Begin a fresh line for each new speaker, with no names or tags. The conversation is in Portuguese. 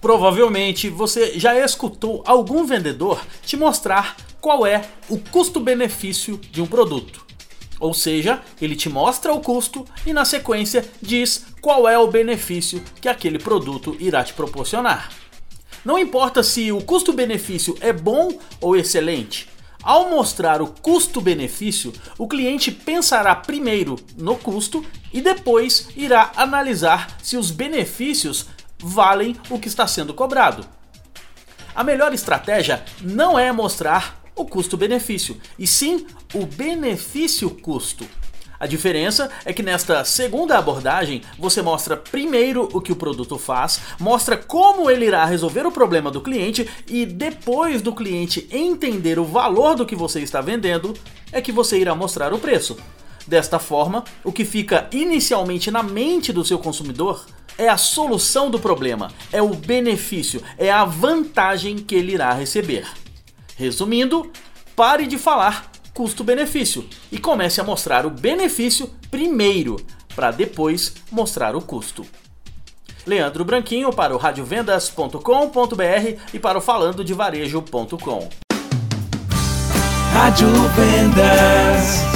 Provavelmente você já escutou algum vendedor te mostrar qual é o custo-benefício de um produto. Ou seja, ele te mostra o custo e na sequência diz qual é o benefício que aquele produto irá te proporcionar. Não importa se o custo-benefício é bom ou excelente, ao mostrar o custo-benefício, o cliente pensará primeiro no custo e depois irá analisar se os benefícios valem o que está sendo cobrado. A melhor estratégia não é mostrar o custo-benefício, e sim o benefício-custo. A diferença é que nesta segunda abordagem você mostra primeiro o que o produto faz, mostra como ele irá resolver o problema do cliente e depois do cliente entender o valor do que você está vendendo, é que você irá mostrar o preço. Desta forma, o que fica inicialmente na mente do seu consumidor é a solução do problema, é o benefício, é a vantagem que ele irá receber. Resumindo, pare de falar custo-benefício e comece a mostrar o benefício primeiro, para depois mostrar o custo. Leandro Branquinho para o radiovendas.com.br e para o falando de varejo.com. Rádio Vendas.